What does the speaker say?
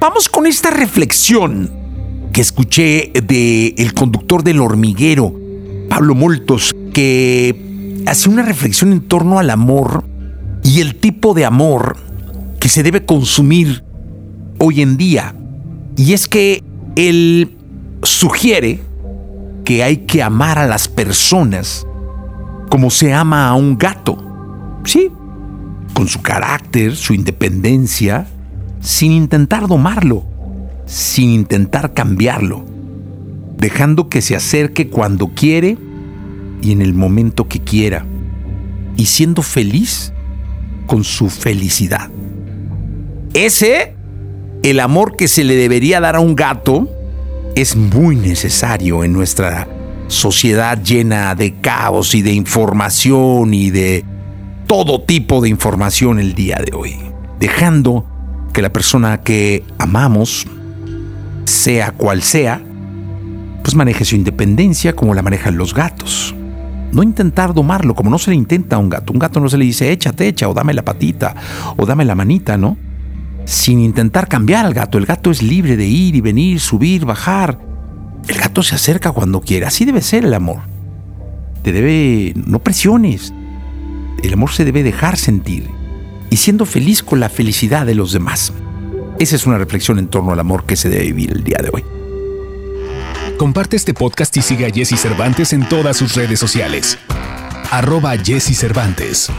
Vamos con esta reflexión que escuché de el conductor del hormiguero, Pablo Moltos, que hace una reflexión en torno al amor y el tipo de amor que se debe consumir hoy en día. Y es que él sugiere que hay que amar a las personas como se ama a un gato. Sí, con su carácter, su independencia, sin intentar domarlo, sin intentar cambiarlo, dejando que se acerque cuando quiere y en el momento que quiera, y siendo feliz con su felicidad. Ese, el amor que se le debería dar a un gato, es muy necesario en nuestra sociedad llena de caos y de información y de todo tipo de información el día de hoy, dejando que la persona que amamos, sea cual sea, pues maneje su independencia como la manejan los gatos. No intentar domarlo como no se le intenta a un gato. Un gato no se le dice échate, echa, o dame la patita, o dame la manita, ¿no? Sin intentar cambiar al gato. El gato es libre de ir y venir, subir, bajar. El gato se acerca cuando quiere. Así debe ser el amor. Te debe. No presiones. El amor se debe dejar sentir. Y siendo feliz con la felicidad de los demás. Esa es una reflexión en torno al amor que se debe vivir el día de hoy. Comparte este podcast y sigue a Jesse Cervantes en todas sus redes sociales. Arroba Jesse Cervantes.